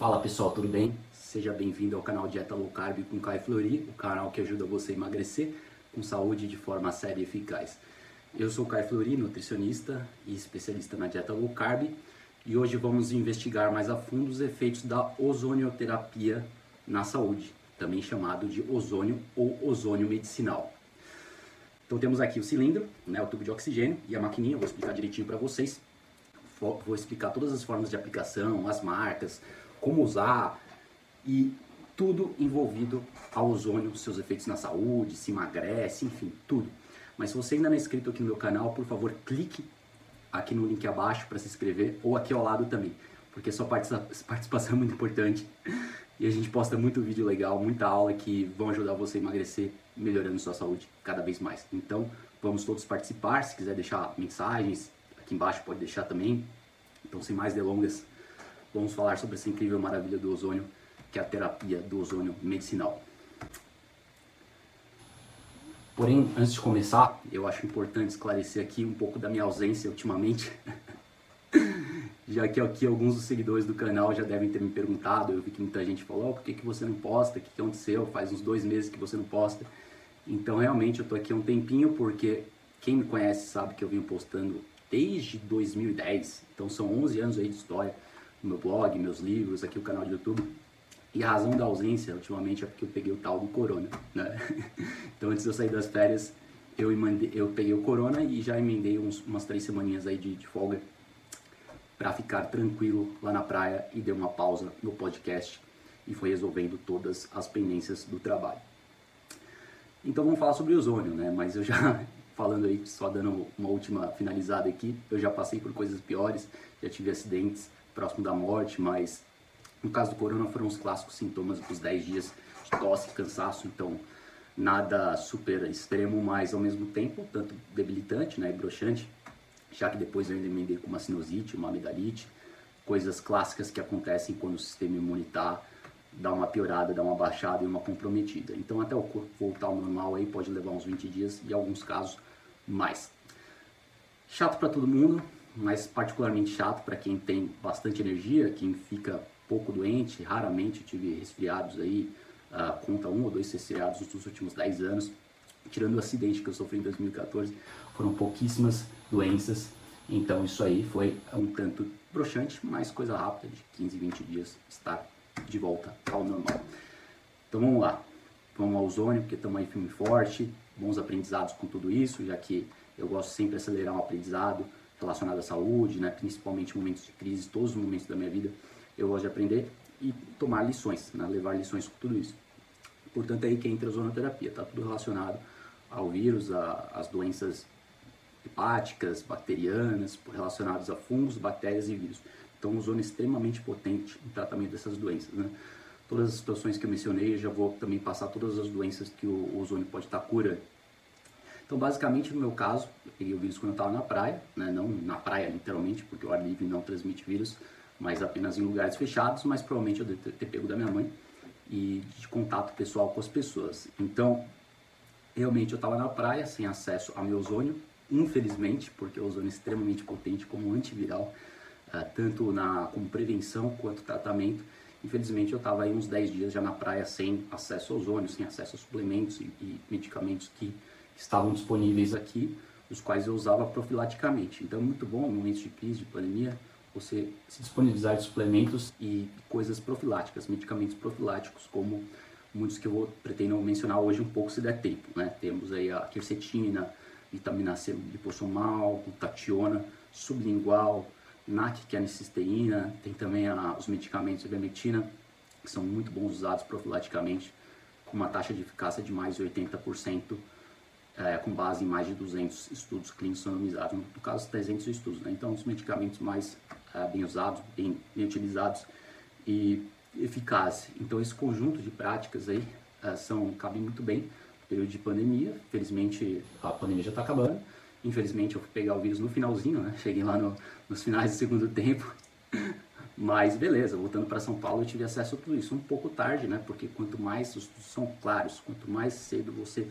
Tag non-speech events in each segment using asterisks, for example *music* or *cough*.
Fala pessoal, tudo bem? Seja bem-vindo ao canal Dieta Low Carb com Kai Flori, o canal que ajuda você a emagrecer com saúde de forma séria e eficaz. Eu sou Kai Flori, nutricionista e especialista na dieta low carb, e hoje vamos investigar mais a fundo os efeitos da ozonioterapia na saúde, também chamado de ozônio ou ozônio medicinal. Então temos aqui o cilindro, né, o tubo de oxigênio e a maquininha, vou explicar direitinho para vocês. Vou explicar todas as formas de aplicação, as marcas, como usar e tudo envolvido ao ozônio, seus efeitos na saúde, se emagrece, enfim, tudo. Mas se você ainda não é inscrito aqui no meu canal, por favor, clique aqui no link abaixo para se inscrever ou aqui ao lado também, porque sua participação é muito importante e a gente posta muito vídeo legal, muita aula que vão ajudar você a emagrecer, melhorando sua saúde cada vez mais. Então, vamos todos participar. Se quiser deixar mensagens, aqui embaixo pode deixar também. Então, sem mais delongas, vamos falar sobre essa incrível maravilha do ozônio, que é a terapia do ozônio medicinal. Porém, antes de começar, eu acho importante esclarecer aqui um pouco da minha ausência ultimamente, *laughs* já que aqui alguns dos seguidores do canal já devem ter me perguntado, eu vi que muita gente falou, oh, por que, que você não posta, o que, que aconteceu, faz uns dois meses que você não posta. Então, realmente, eu tô aqui há um tempinho, porque quem me conhece sabe que eu venho postando desde 2010, então são 11 anos aí de história, meu blog, meus livros, aqui o canal do YouTube. E a razão da ausência, ultimamente, é porque eu peguei o tal do corona, né? *laughs* Então, antes de eu sair das férias, eu, emandei, eu peguei o corona e já emendei uns, umas três semaninhas aí de, de folga para ficar tranquilo lá na praia e dei uma pausa no podcast e foi resolvendo todas as pendências do trabalho. Então vamos falar sobre ozônio, né? Mas eu já *laughs* falando aí, só dando uma última finalizada aqui, eu já passei por coisas piores, já tive acidentes próximo da morte, mas no caso do corona foram os clássicos sintomas dos 10 dias de tosse, cansaço, então nada super extremo, mas ao mesmo tempo tanto debilitante né, e broxante, já que depois eu ainda emendei com uma sinusite, uma amidalite, coisas clássicas que acontecem quando o sistema imunitário dá uma piorada, dá uma baixada e uma comprometida. Então até o corpo voltar ao normal aí pode levar uns 20 dias e em alguns casos mais. Chato para todo mundo, mas particularmente chato para quem tem bastante energia, quem fica pouco doente, raramente tive resfriados aí, uh, conta um ou dois resfriados nos últimos 10 anos, tirando o acidente que eu sofri em 2014, foram pouquíssimas doenças, então isso aí foi um tanto broxante, mas coisa rápida, de 15, 20 dias estar de volta ao normal. Então vamos lá, vamos ao ozônio, porque estamos aí firme e forte, bons aprendizados com tudo isso, já que eu gosto sempre de acelerar um aprendizado relacionado à saúde, né, principalmente momentos de crise, todos os momentos da minha vida, eu gosto de aprender e tomar lições, né? levar lições com tudo isso. Portanto, é aí que entra a zonoterapia, está tudo relacionado ao vírus, às doenças hepáticas, bacterianas, relacionadas a fungos, bactérias e vírus. Então, um ozônio é extremamente potente no tratamento dessas doenças. Né? Todas as situações que eu mencionei, eu já vou também passar todas as doenças que o ozônio pode estar curando. Então, basicamente, no meu caso, eu peguei o vírus quando eu estava na praia, né? não na praia literalmente, porque o ar livre não transmite vírus, mas apenas em lugares fechados, mas provavelmente eu devo ter pego da minha mãe e de contato pessoal com as pessoas. Então, realmente eu estava na praia sem acesso ao meu ozônio, infelizmente, porque o ozônio é extremamente potente como antiviral, uh, tanto na como prevenção quanto tratamento. Infelizmente eu estava aí uns 10 dias já na praia sem acesso ao ozônio, sem acesso a suplementos e, e medicamentos que estavam disponíveis aqui, os quais eu usava profilaticamente. Então é muito bom em momentos de crise, de pandemia, você se disponibilizar de suplementos e coisas profiláticas, medicamentos profiláticos, como muitos que eu vou, pretendo mencionar hoje um pouco se der tempo. Né? Temos aí a quercetina, vitamina C liposomal, glutationa, sublingual, NAC, que é a nicisteína, tem também a, os medicamentos ivermectina, que são muito bons usados profilaticamente, com uma taxa de eficácia de mais de 80%, é, com base em mais de 200 estudos clínicos randomizados, no caso 300 estudos. Né? Então, os medicamentos mais é, bem usados, bem, bem, utilizados e eficazes. Então, esse conjunto de práticas aí é, são, cabe muito bem no período de pandemia. Felizmente, a pandemia já está acabando. Infelizmente, eu fui pegar o vírus no finalzinho, né? Cheguei lá no, nos finais do segundo tempo. Mas beleza, voltando para São Paulo, eu tive acesso a tudo isso um pouco tarde, né? Porque quanto mais os estudos são claros, quanto mais cedo você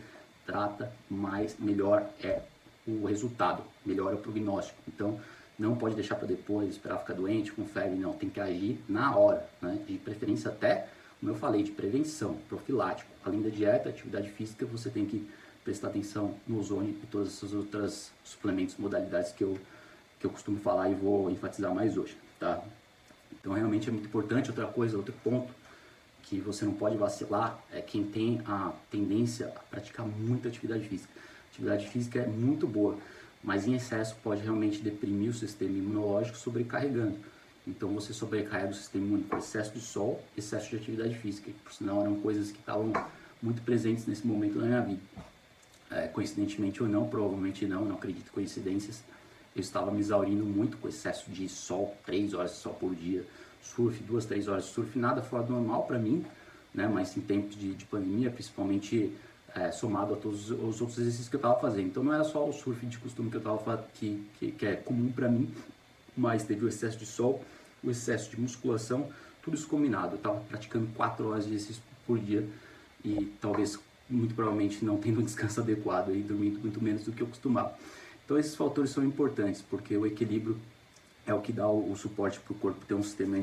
trata, mais melhor é o resultado, melhor é o prognóstico. Então, não pode deixar para depois, esperar ficar doente, com febre, não, tem que agir na hora, né? De preferência até, como eu falei, de prevenção, profilático. Além da dieta, atividade física, você tem que prestar atenção no ozônio e todas essas outras suplementos, modalidades que eu, que eu costumo falar e vou enfatizar mais hoje, tá? Então realmente é muito importante. Outra coisa, outro ponto que você não pode vacilar é quem tem a tendência a praticar muita atividade física. atividade física é muito boa, mas em excesso pode realmente deprimir o sistema imunológico, sobrecarregando. Então você sobrecarrega o sistema imune excesso de sol, excesso de atividade física, que por sinal eram coisas que estavam muito presentes nesse momento da minha vida. É, coincidentemente ou não, provavelmente não, não acredito em coincidências, eu estava me exaurindo muito com excesso de sol, 3 horas de sol por dia, surf, 2, 3 horas de surf, nada fora do normal para mim, né? mas em tempos de, de pandemia, principalmente é, somado a todos os outros exercícios que eu estava fazendo. Então não era só o surf de costume que eu estava que, que, que é comum para mim, mas teve o excesso de sol, o excesso de musculação, tudo isso combinado. Eu estava praticando 4 horas de exercício por dia e talvez, muito provavelmente, não tendo um descanso adequado e dormindo muito menos do que eu costumava. Então esses fatores são importantes, porque o equilíbrio é o que dá o, o suporte para o corpo ter um sistema